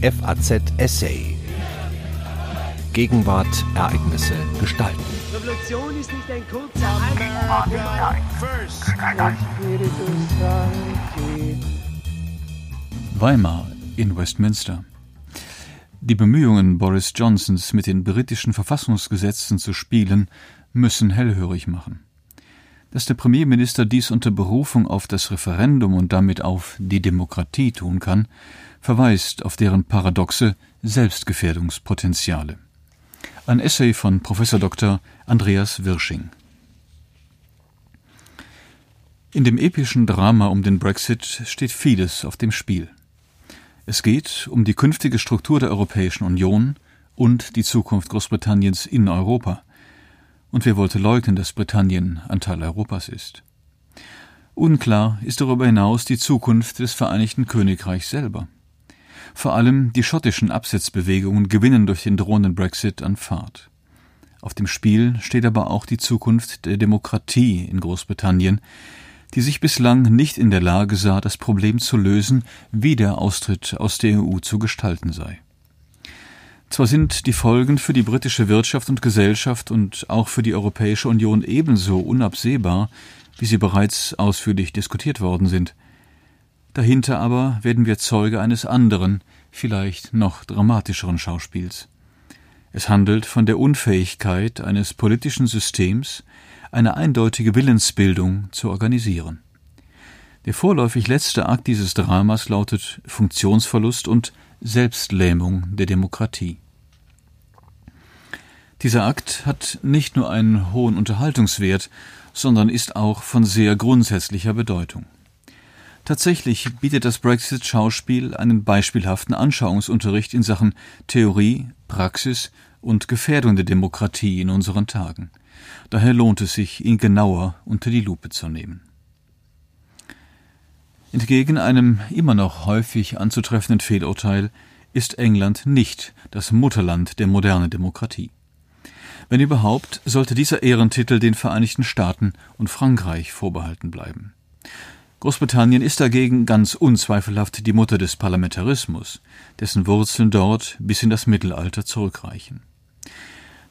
FAZ Essay. Gegenwart, Ereignisse, Gestalten. Revolution ist nicht ein kurzer Weimar in Westminster. Die Bemühungen Boris Johnsons, mit den britischen Verfassungsgesetzen zu spielen, müssen hellhörig machen. Dass der Premierminister dies unter Berufung auf das Referendum und damit auf die Demokratie tun kann, verweist auf deren paradoxe Selbstgefährdungspotenziale. Ein Essay von Prof. Dr. Andreas Wirsching. In dem epischen Drama um den Brexit steht vieles auf dem Spiel. Es geht um die künftige Struktur der Europäischen Union und die Zukunft Großbritanniens in Europa. Und wer wollte leugnen, dass Britannien ein Teil Europas ist? Unklar ist darüber hinaus die Zukunft des Vereinigten Königreichs selber. Vor allem die schottischen Absetzbewegungen gewinnen durch den drohenden Brexit an Fahrt. Auf dem Spiel steht aber auch die Zukunft der Demokratie in Großbritannien, die sich bislang nicht in der Lage sah, das Problem zu lösen, wie der Austritt aus der EU zu gestalten sei. Zwar sind die Folgen für die britische Wirtschaft und Gesellschaft und auch für die Europäische Union ebenso unabsehbar, wie sie bereits ausführlich diskutiert worden sind. Dahinter aber werden wir Zeuge eines anderen, vielleicht noch dramatischeren Schauspiels. Es handelt von der Unfähigkeit eines politischen Systems, eine eindeutige Willensbildung zu organisieren. Der vorläufig letzte Akt dieses Dramas lautet Funktionsverlust und Selbstlähmung der Demokratie. Dieser Akt hat nicht nur einen hohen Unterhaltungswert, sondern ist auch von sehr grundsätzlicher Bedeutung. Tatsächlich bietet das Brexit-Schauspiel einen beispielhaften Anschauungsunterricht in Sachen Theorie, Praxis und Gefährdung der Demokratie in unseren Tagen. Daher lohnt es sich, ihn genauer unter die Lupe zu nehmen. Entgegen einem immer noch häufig anzutreffenden Fehlurteil ist England nicht das Mutterland der modernen Demokratie. Wenn überhaupt, sollte dieser Ehrentitel den Vereinigten Staaten und Frankreich vorbehalten bleiben. Großbritannien ist dagegen ganz unzweifelhaft die Mutter des Parlamentarismus, dessen Wurzeln dort bis in das Mittelalter zurückreichen.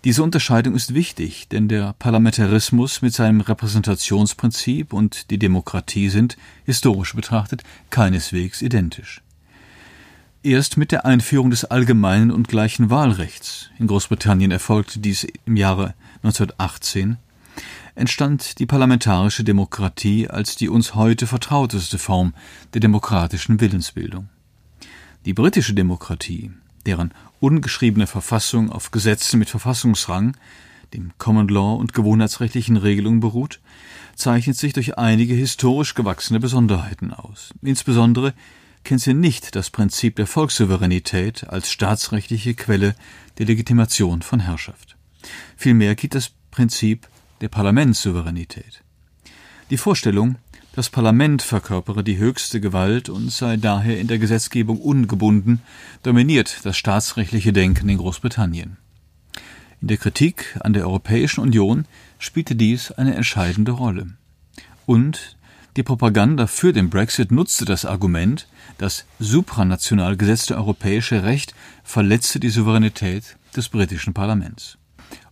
Diese Unterscheidung ist wichtig, denn der Parlamentarismus mit seinem Repräsentationsprinzip und die Demokratie sind, historisch betrachtet, keineswegs identisch. Erst mit der Einführung des allgemeinen und gleichen Wahlrechts in Großbritannien erfolgte dies im Jahre 1918 entstand die parlamentarische Demokratie als die uns heute vertrauteste Form der demokratischen Willensbildung. Die britische Demokratie, deren ungeschriebene Verfassung auf Gesetzen mit Verfassungsrang, dem Common Law und gewohnheitsrechtlichen Regelungen beruht, zeichnet sich durch einige historisch gewachsene Besonderheiten aus. Insbesondere kennt sie nicht das Prinzip der Volkssouveränität als staatsrechtliche Quelle der Legitimation von Herrschaft. Vielmehr gilt das Prinzip der Parlamentssouveränität. Die Vorstellung, das Parlament verkörpere die höchste Gewalt und sei daher in der Gesetzgebung ungebunden, dominiert das staatsrechtliche Denken in Großbritannien. In der Kritik an der Europäischen Union spielte dies eine entscheidende Rolle. Und die Propaganda für den Brexit nutzte das Argument, das supranational gesetzte europäische Recht verletze die Souveränität des britischen Parlaments.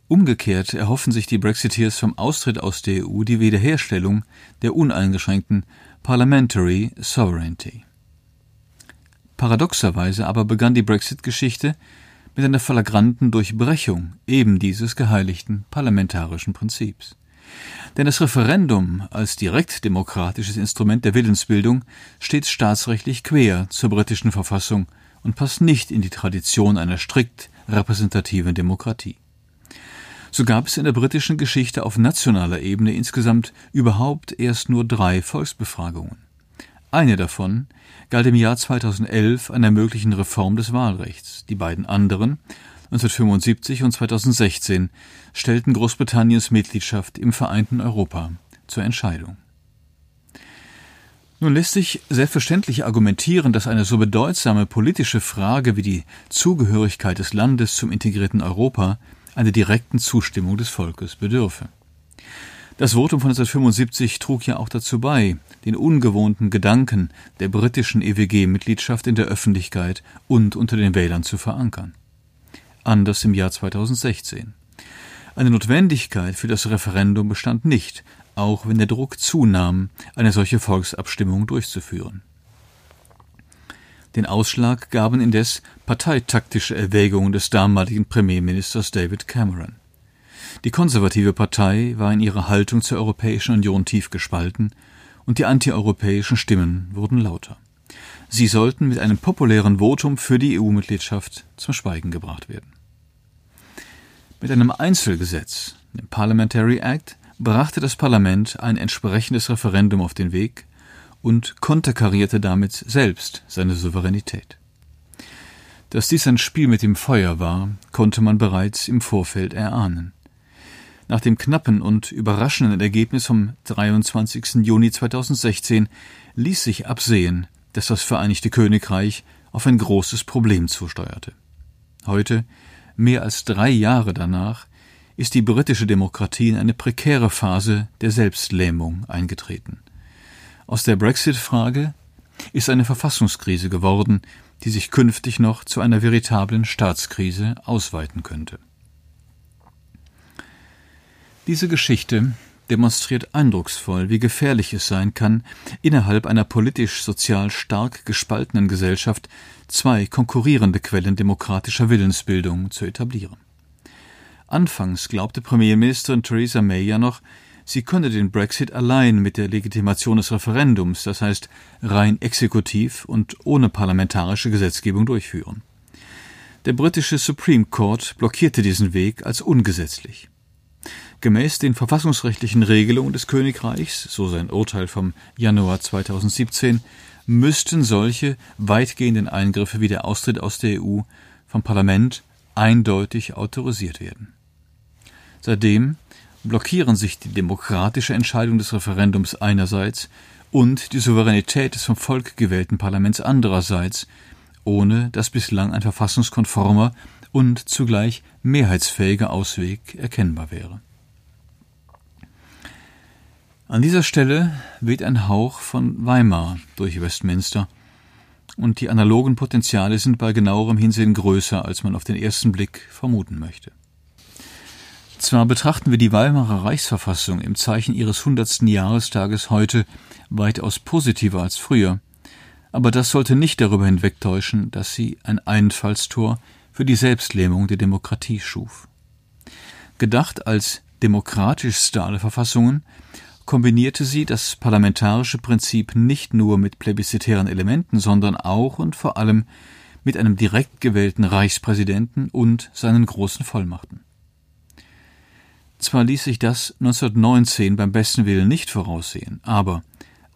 Umgekehrt erhoffen sich die Brexiteers vom Austritt aus der EU die Wiederherstellung der uneingeschränkten Parliamentary Sovereignty. Paradoxerweise aber begann die Brexit-Geschichte mit einer flagranten Durchbrechung eben dieses geheiligten parlamentarischen Prinzips. Denn das Referendum als direktdemokratisches Instrument der Willensbildung steht staatsrechtlich quer zur britischen Verfassung und passt nicht in die Tradition einer strikt repräsentativen Demokratie. So gab es in der britischen Geschichte auf nationaler Ebene insgesamt überhaupt erst nur drei Volksbefragungen. Eine davon galt im Jahr 2011 einer möglichen Reform des Wahlrechts. Die beiden anderen, 1975 und 2016, stellten Großbritanniens Mitgliedschaft im vereinten Europa zur Entscheidung. Nun lässt sich selbstverständlich argumentieren, dass eine so bedeutsame politische Frage wie die Zugehörigkeit des Landes zum integrierten Europa einer direkten Zustimmung des Volkes bedürfe. Das Votum von 1975 trug ja auch dazu bei, den ungewohnten Gedanken der britischen EWG-Mitgliedschaft in der Öffentlichkeit und unter den Wählern zu verankern. Anders im Jahr 2016. Eine Notwendigkeit für das Referendum bestand nicht, auch wenn der Druck zunahm, eine solche Volksabstimmung durchzuführen. Den Ausschlag gaben indes parteitaktische Erwägungen des damaligen Premierministers David Cameron. Die konservative Partei war in ihrer Haltung zur Europäischen Union tief gespalten und die antieuropäischen Stimmen wurden lauter. Sie sollten mit einem populären Votum für die EU-Mitgliedschaft zum Schweigen gebracht werden. Mit einem Einzelgesetz, dem Parliamentary Act, brachte das Parlament ein entsprechendes Referendum auf den Weg und konterkarierte damit selbst seine Souveränität. Dass dies ein Spiel mit dem Feuer war, konnte man bereits im Vorfeld erahnen. Nach dem knappen und überraschenden Ergebnis vom 23. Juni 2016 ließ sich absehen, dass das Vereinigte Königreich auf ein großes Problem zusteuerte. Heute, mehr als drei Jahre danach, ist die britische Demokratie in eine prekäre Phase der Selbstlähmung eingetreten. Aus der Brexit-Frage ist eine Verfassungskrise geworden, die sich künftig noch zu einer veritablen Staatskrise ausweiten könnte. Diese Geschichte demonstriert eindrucksvoll, wie gefährlich es sein kann, innerhalb einer politisch-sozial stark gespaltenen Gesellschaft zwei konkurrierende Quellen demokratischer Willensbildung zu etablieren. Anfangs glaubte Premierministerin Theresa May ja noch, sie könne den Brexit allein mit der Legitimation des Referendums, das heißt rein exekutiv und ohne parlamentarische Gesetzgebung durchführen. Der britische Supreme Court blockierte diesen Weg als ungesetzlich. Gemäß den verfassungsrechtlichen Regelungen des Königreichs, so sein Urteil vom Januar 2017, müssten solche weitgehenden Eingriffe wie der Austritt aus der EU vom Parlament eindeutig autorisiert werden. Seitdem blockieren sich die demokratische Entscheidung des Referendums einerseits und die Souveränität des vom Volk gewählten Parlaments andererseits, ohne dass bislang ein verfassungskonformer und zugleich mehrheitsfähiger Ausweg erkennbar wäre. An dieser Stelle weht ein Hauch von Weimar durch Westminster, und die analogen Potenziale sind bei genauerem Hinsehen größer, als man auf den ersten Blick vermuten möchte. Zwar betrachten wir die Weimarer Reichsverfassung im Zeichen ihres hundertsten Jahrestages heute weitaus positiver als früher, aber das sollte nicht darüber hinwegtäuschen, dass sie ein Einfallstor für die Selbstlähmung der Demokratie schuf. Gedacht als demokratischste aller Verfassungen kombinierte sie das parlamentarische Prinzip nicht nur mit plebiszitären Elementen, sondern auch und vor allem mit einem direkt gewählten Reichspräsidenten und seinen großen Vollmachten. Zwar ließ sich das 1919 beim besten Willen nicht voraussehen, aber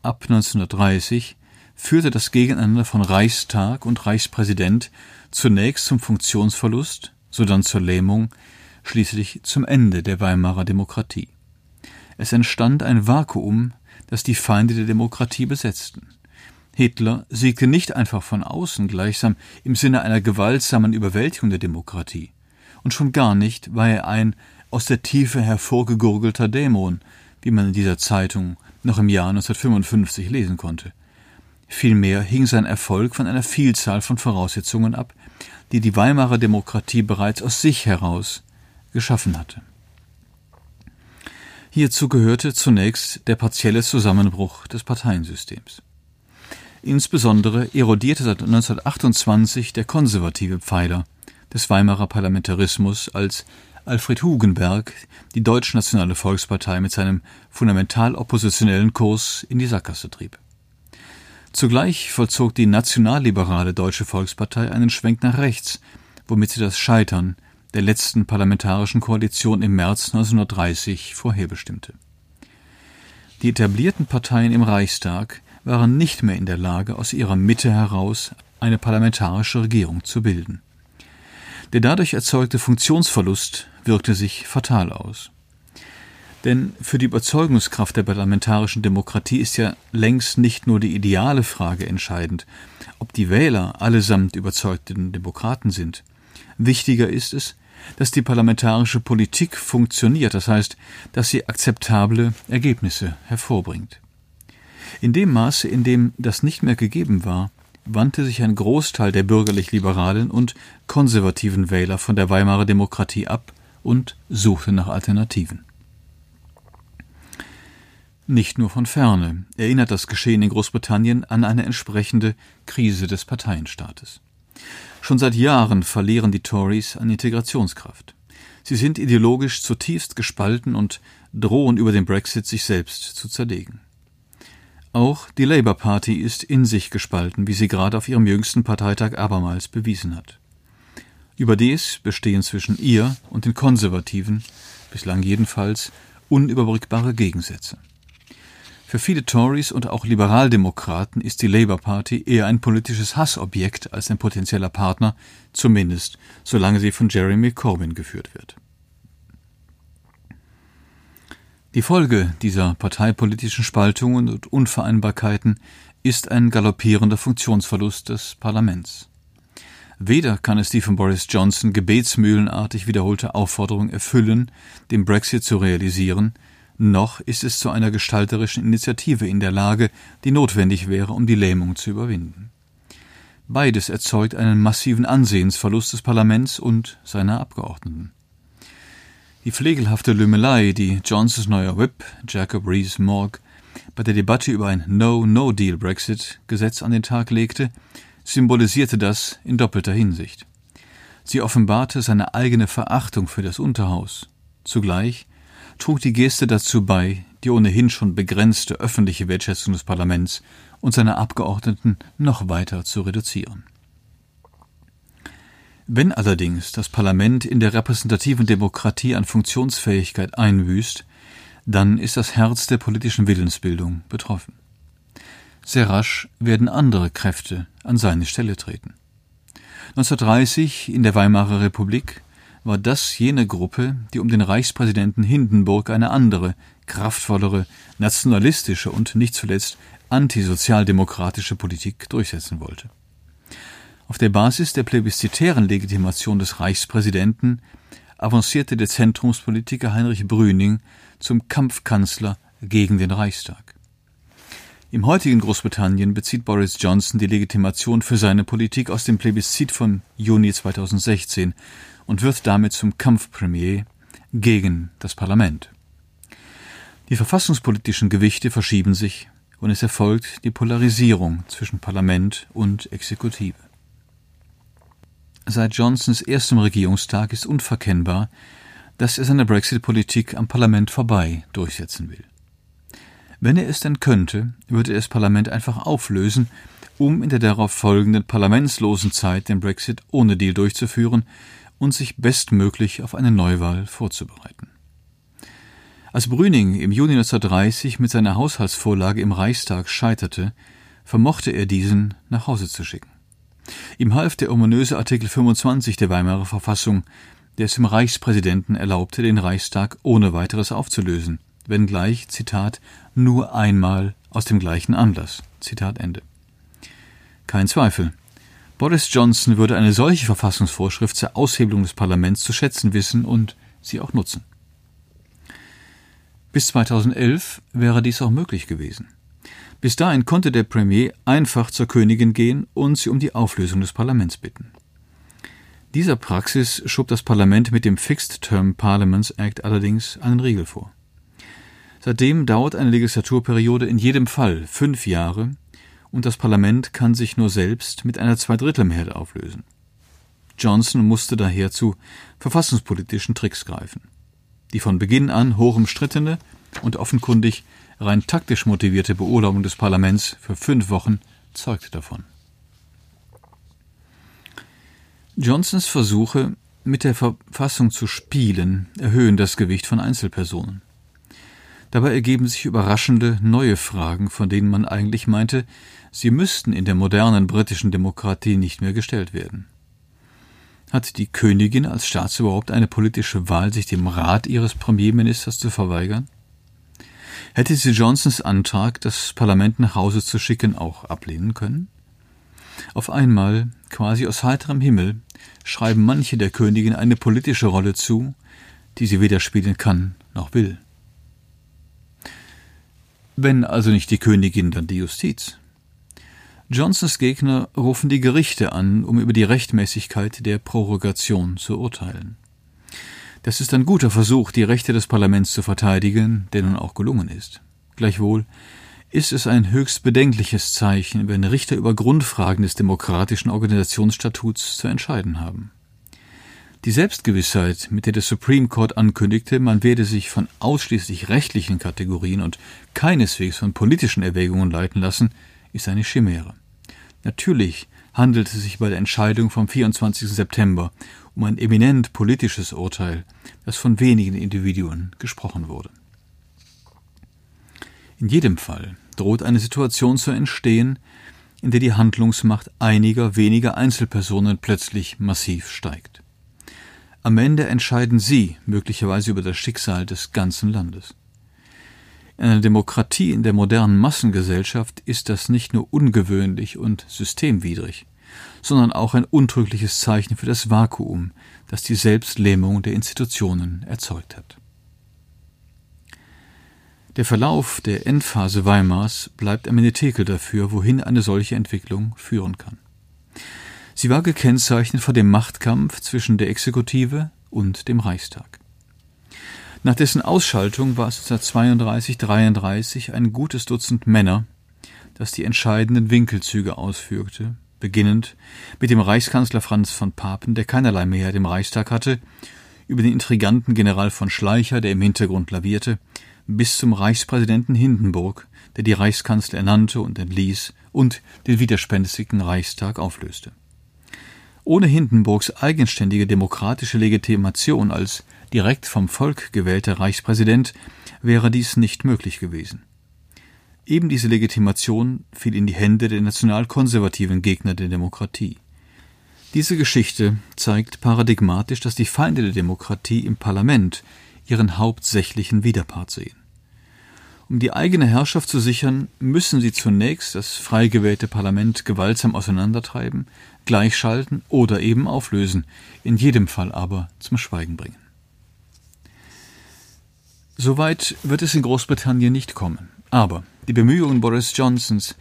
ab 1930 führte das Gegeneinander von Reichstag und Reichspräsident zunächst zum Funktionsverlust, sodann zur Lähmung, schließlich zum Ende der Weimarer Demokratie. Es entstand ein Vakuum, das die Feinde der Demokratie besetzten. Hitler siegte nicht einfach von außen gleichsam im Sinne einer gewaltsamen Überwältigung der Demokratie. Und schon gar nicht war er ein aus der Tiefe hervorgegurgelter Dämon, wie man in dieser Zeitung noch im Jahr 1955 lesen konnte. Vielmehr hing sein Erfolg von einer Vielzahl von Voraussetzungen ab, die die Weimarer Demokratie bereits aus sich heraus geschaffen hatte. Hierzu gehörte zunächst der partielle Zusammenbruch des Parteiensystems. Insbesondere erodierte seit 1928 der konservative Pfeiler des Weimarer Parlamentarismus, als Alfred Hugenberg die Deutschnationale Volkspartei mit seinem fundamental oppositionellen Kurs in die Sackgasse trieb. Zugleich vollzog die nationalliberale Deutsche Volkspartei einen Schwenk nach rechts, womit sie das Scheitern der letzten parlamentarischen Koalition im März 1930 vorherbestimmte. Die etablierten Parteien im Reichstag waren nicht mehr in der Lage, aus ihrer Mitte heraus eine parlamentarische Regierung zu bilden. Der dadurch erzeugte Funktionsverlust wirkte sich fatal aus. Denn für die Überzeugungskraft der parlamentarischen Demokratie ist ja längst nicht nur die ideale Frage entscheidend, ob die Wähler allesamt überzeugten Demokraten sind. Wichtiger ist es, dass die parlamentarische Politik funktioniert, das heißt, dass sie akzeptable Ergebnisse hervorbringt. In dem Maße, in dem das nicht mehr gegeben war, wandte sich ein Großteil der bürgerlich-liberalen und konservativen Wähler von der Weimarer Demokratie ab und suchte nach Alternativen. Nicht nur von ferne erinnert das Geschehen in Großbritannien an eine entsprechende Krise des Parteienstaates. Schon seit Jahren verlieren die Tories an Integrationskraft. Sie sind ideologisch zutiefst gespalten und drohen über den Brexit sich selbst zu zerlegen. Auch die Labour Party ist in sich gespalten, wie sie gerade auf ihrem jüngsten Parteitag abermals bewiesen hat. Überdies bestehen zwischen ihr und den Konservativen, bislang jedenfalls, unüberbrückbare Gegensätze. Für viele Tories und auch Liberaldemokraten ist die Labour Party eher ein politisches Hassobjekt als ein potenzieller Partner, zumindest solange sie von Jeremy Corbyn geführt wird. Die Folge dieser parteipolitischen Spaltungen und Unvereinbarkeiten ist ein galoppierender Funktionsverlust des Parlaments. Weder kann es die von Boris Johnson gebetsmühlenartig wiederholte Aufforderung erfüllen, den Brexit zu realisieren, noch ist es zu einer gestalterischen Initiative in der Lage, die notwendig wäre, um die Lähmung zu überwinden. Beides erzeugt einen massiven Ansehensverlust des Parlaments und seiner Abgeordneten. Die pflegelhafte Lümmelei, die Johnsons neuer Whip, Jacob Rees-Mogg, bei der Debatte über ein No-No-Deal-Brexit-Gesetz an den Tag legte, symbolisierte das in doppelter Hinsicht. Sie offenbarte seine eigene Verachtung für das Unterhaus. Zugleich trug die Geste dazu bei, die ohnehin schon begrenzte öffentliche Wertschätzung des Parlaments und seiner Abgeordneten noch weiter zu reduzieren. Wenn allerdings das Parlament in der repräsentativen Demokratie an Funktionsfähigkeit einbüßt, dann ist das Herz der politischen Willensbildung betroffen. Sehr rasch werden andere Kräfte an seine Stelle treten. 1930 in der Weimarer Republik war das jene Gruppe, die um den Reichspräsidenten Hindenburg eine andere, kraftvollere, nationalistische und nicht zuletzt antisozialdemokratische Politik durchsetzen wollte. Auf der Basis der plebiszitären Legitimation des Reichspräsidenten avancierte der Zentrumspolitiker Heinrich Brüning zum Kampfkanzler gegen den Reichstag. Im heutigen Großbritannien bezieht Boris Johnson die Legitimation für seine Politik aus dem Plebiszit von Juni 2016 und wird damit zum Kampfpremier gegen das Parlament. Die verfassungspolitischen Gewichte verschieben sich und es erfolgt die Polarisierung zwischen Parlament und Exekutive. Seit Johnsons erstem Regierungstag ist unverkennbar, dass er seine Brexit-Politik am Parlament vorbei durchsetzen will. Wenn er es denn könnte, würde er das Parlament einfach auflösen, um in der darauf folgenden parlamentslosen Zeit den Brexit ohne Deal durchzuführen und sich bestmöglich auf eine Neuwahl vorzubereiten. Als Brüning im Juni 1930 mit seiner Haushaltsvorlage im Reichstag scheiterte, vermochte er diesen nach Hause zu schicken. Ihm half der ominöse Artikel 25 der Weimarer Verfassung, der es dem Reichspräsidenten erlaubte, den Reichstag ohne weiteres aufzulösen, wenngleich, Zitat, nur einmal aus dem gleichen Anlass. Zitat Ende. Kein Zweifel, Boris Johnson würde eine solche Verfassungsvorschrift zur Aushebelung des Parlaments zu schätzen wissen und sie auch nutzen. Bis 2011 wäre dies auch möglich gewesen. Bis dahin konnte der Premier einfach zur Königin gehen und sie um die Auflösung des Parlaments bitten. Dieser Praxis schob das Parlament mit dem Fixed Term Parliaments Act allerdings einen Riegel vor. Seitdem dauert eine Legislaturperiode in jedem Fall fünf Jahre und das Parlament kann sich nur selbst mit einer Zweidrittelmehrheit auflösen. Johnson musste daher zu verfassungspolitischen Tricks greifen. Die von Beginn an hoch umstrittene und offenkundig rein taktisch motivierte Beurlaubung des Parlaments für fünf Wochen zeugt davon. Johnsons Versuche, mit der Verfassung zu spielen, erhöhen das Gewicht von Einzelpersonen. Dabei ergeben sich überraschende neue Fragen, von denen man eigentlich meinte, sie müssten in der modernen britischen Demokratie nicht mehr gestellt werden. Hat die Königin als Staatsoberhaupt eine politische Wahl, sich dem Rat ihres Premierministers zu verweigern? Hätte sie Johnsons Antrag, das Parlament nach Hause zu schicken, auch ablehnen können? Auf einmal, quasi aus heiterem Himmel, schreiben manche der Königin eine politische Rolle zu, die sie weder spielen kann noch will. Wenn also nicht die Königin, dann die Justiz. Johnsons Gegner rufen die Gerichte an, um über die Rechtmäßigkeit der Prorogation zu urteilen. Das ist ein guter Versuch, die Rechte des Parlaments zu verteidigen, der nun auch gelungen ist. Gleichwohl ist es ein höchst bedenkliches Zeichen, wenn Richter über Grundfragen des demokratischen Organisationsstatuts zu entscheiden haben. Die Selbstgewissheit, mit der der Supreme Court ankündigte, man werde sich von ausschließlich rechtlichen Kategorien und keineswegs von politischen Erwägungen leiten lassen, ist eine Chimäre. Natürlich handelt es sich bei der Entscheidung vom 24. September um ein eminent politisches Urteil, das von wenigen Individuen gesprochen wurde. In jedem Fall droht eine Situation zu entstehen, in der die Handlungsmacht einiger weniger Einzelpersonen plötzlich massiv steigt. Am Ende entscheiden sie möglicherweise über das Schicksal des ganzen Landes. In einer Demokratie in der modernen Massengesellschaft ist das nicht nur ungewöhnlich und systemwidrig, sondern auch ein untrügliches Zeichen für das Vakuum, das die Selbstlähmung der Institutionen erzeugt hat. Der Verlauf der Endphase Weimars bleibt ein Menetekel dafür, wohin eine solche Entwicklung führen kann. Sie war gekennzeichnet vor dem Machtkampf zwischen der Exekutive und dem Reichstag. Nach dessen Ausschaltung war es 1932-33 ein gutes Dutzend Männer, das die entscheidenden Winkelzüge ausführte, beginnend mit dem Reichskanzler Franz von Papen, der keinerlei Mehrheit im Reichstag hatte, über den intriganten General von Schleicher, der im Hintergrund lavierte, bis zum Reichspräsidenten Hindenburg, der die Reichskanzler ernannte und entließ und den widerspenstigen Reichstag auflöste. Ohne Hindenburgs eigenständige demokratische Legitimation als direkt vom Volk gewählter Reichspräsident wäre dies nicht möglich gewesen. Eben diese Legitimation fiel in die Hände der nationalkonservativen Gegner der Demokratie. Diese Geschichte zeigt paradigmatisch, dass die Feinde der Demokratie im Parlament ihren hauptsächlichen Widerpart sehen. Um die eigene Herrschaft zu sichern, müssen sie zunächst das frei gewählte Parlament gewaltsam auseinandertreiben, gleichschalten oder eben auflösen, in jedem Fall aber zum Schweigen bringen. Soweit wird es in Großbritannien nicht kommen. Aber die Bemühungen Boris Johnsons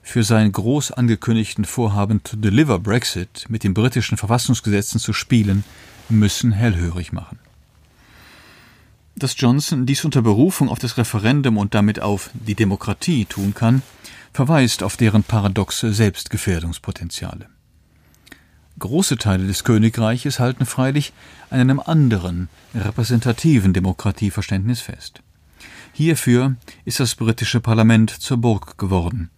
für seinen groß angekündigten Vorhaben to deliver Brexit mit den britischen Verfassungsgesetzen zu spielen, müssen hellhörig machen. Dass Johnson dies unter Berufung auf das Referendum und damit auf die Demokratie tun kann, verweist auf deren paradoxe Selbstgefährdungspotenziale. Große Teile des Königreiches halten freilich an einem anderen, repräsentativen Demokratieverständnis fest. Hierfür ist das britische Parlament zur Burg geworden,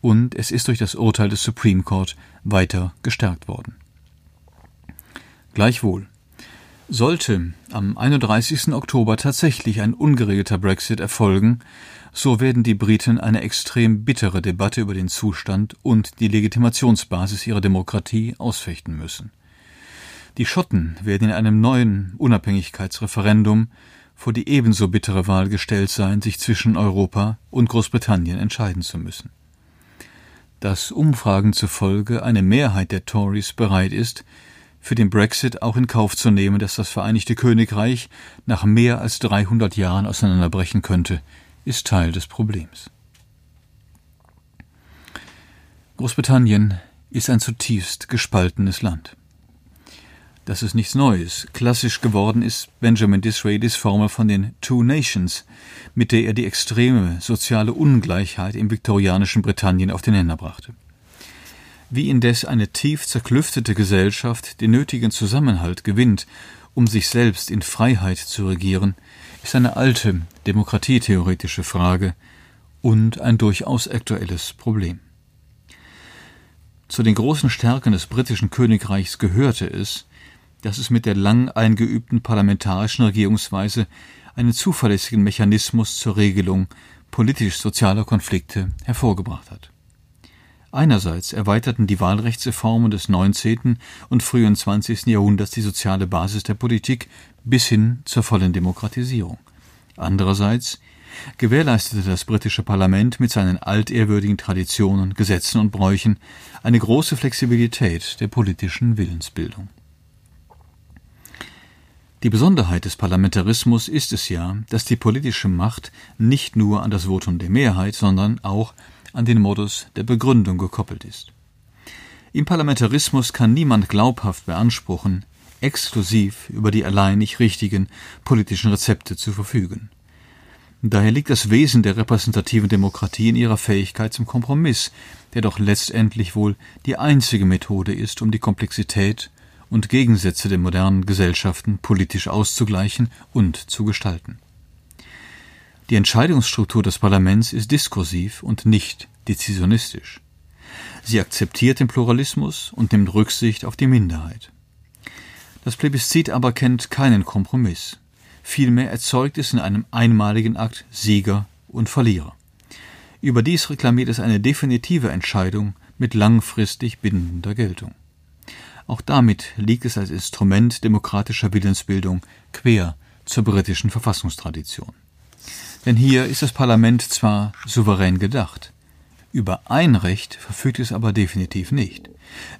und es ist durch das Urteil des Supreme Court weiter gestärkt worden. Gleichwohl, sollte am 31. Oktober tatsächlich ein ungeregelter Brexit erfolgen, so werden die Briten eine extrem bittere Debatte über den Zustand und die Legitimationsbasis ihrer Demokratie ausfechten müssen. Die Schotten werden in einem neuen Unabhängigkeitsreferendum vor die ebenso bittere Wahl gestellt sein, sich zwischen Europa und Großbritannien entscheiden zu müssen. Dass Umfragen zufolge eine Mehrheit der Tories bereit ist, für den Brexit auch in Kauf zu nehmen, dass das Vereinigte Königreich nach mehr als 300 Jahren auseinanderbrechen könnte, ist Teil des Problems. Großbritannien ist ein zutiefst gespaltenes Land. Das ist nichts Neues. Klassisch geworden ist Benjamin Disraelis Formel von den Two Nations, mit der er die extreme soziale Ungleichheit im viktorianischen Britannien auf den Nenner brachte. Wie indes eine tief zerklüftete Gesellschaft den nötigen Zusammenhalt gewinnt, um sich selbst in Freiheit zu regieren, ist eine alte demokratietheoretische Frage und ein durchaus aktuelles Problem. Zu den großen Stärken des britischen Königreichs gehörte es, dass es mit der lang eingeübten parlamentarischen Regierungsweise einen zuverlässigen Mechanismus zur Regelung politisch-sozialer Konflikte hervorgebracht hat. Einerseits erweiterten die Wahlrechtsreformen des 19. und frühen 20. Jahrhunderts die soziale Basis der Politik bis hin zur vollen Demokratisierung. Andererseits gewährleistete das britische Parlament mit seinen altehrwürdigen Traditionen, Gesetzen und Bräuchen eine große Flexibilität der politischen Willensbildung. Die Besonderheit des Parlamentarismus ist es ja, dass die politische Macht nicht nur an das Votum der Mehrheit, sondern auch an den Modus der Begründung gekoppelt ist. Im Parlamentarismus kann niemand glaubhaft beanspruchen, exklusiv über die alleinig richtigen politischen Rezepte zu verfügen. Daher liegt das Wesen der repräsentativen Demokratie in ihrer Fähigkeit zum Kompromiss, der doch letztendlich wohl die einzige Methode ist, um die Komplexität und Gegensätze der modernen Gesellschaften politisch auszugleichen und zu gestalten. Die Entscheidungsstruktur des Parlaments ist diskursiv und nicht dezisionistisch. Sie akzeptiert den Pluralismus und nimmt Rücksicht auf die Minderheit. Das Plebiszit aber kennt keinen Kompromiss. Vielmehr erzeugt es in einem einmaligen Akt Sieger und Verlierer. Überdies reklamiert es eine definitive Entscheidung mit langfristig bindender Geltung. Auch damit liegt es als Instrument demokratischer Willensbildung quer zur britischen Verfassungstradition. Denn hier ist das Parlament zwar souverän gedacht, über ein Recht verfügt es aber definitiv nicht,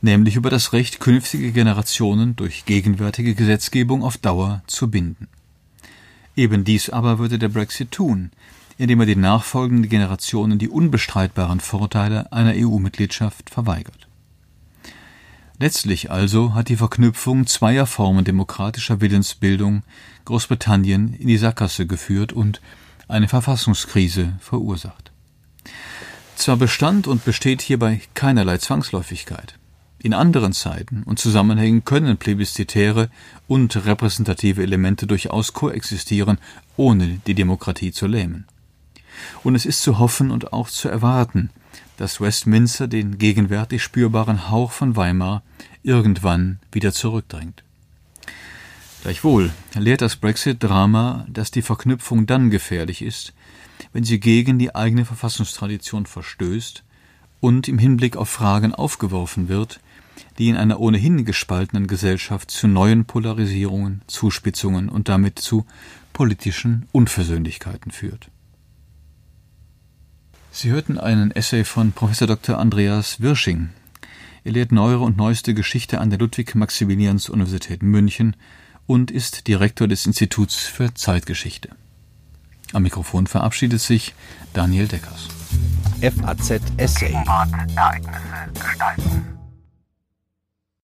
nämlich über das Recht, künftige Generationen durch gegenwärtige Gesetzgebung auf Dauer zu binden. Eben dies aber würde der Brexit tun, indem er den nachfolgenden Generationen die unbestreitbaren Vorteile einer EU-Mitgliedschaft verweigert. Letztlich also hat die Verknüpfung zweier Formen demokratischer Willensbildung Großbritannien in die Sackgasse geführt und eine Verfassungskrise verursacht. Zwar bestand und besteht hierbei keinerlei Zwangsläufigkeit. In anderen Zeiten und Zusammenhängen können plebiszitäre und repräsentative Elemente durchaus koexistieren, ohne die Demokratie zu lähmen. Und es ist zu hoffen und auch zu erwarten, dass Westminster den gegenwärtig spürbaren Hauch von Weimar irgendwann wieder zurückdrängt. Gleichwohl lehrt das Brexit-Drama, dass die Verknüpfung dann gefährlich ist, wenn sie gegen die eigene Verfassungstradition verstößt und im Hinblick auf Fragen aufgeworfen wird, die in einer ohnehin gespaltenen Gesellschaft zu neuen Polarisierungen, Zuspitzungen und damit zu politischen Unversöhnlichkeiten führt. Sie hörten einen Essay von Prof. Dr. Andreas Wirsching. Er lehrt neuere und neueste Geschichte an der Ludwig-Maximilians-Universität München und ist Direktor des Instituts für Zeitgeschichte. Am Mikrofon verabschiedet sich Daniel Deckers. FAZ Essay. Ereignisse gestalten.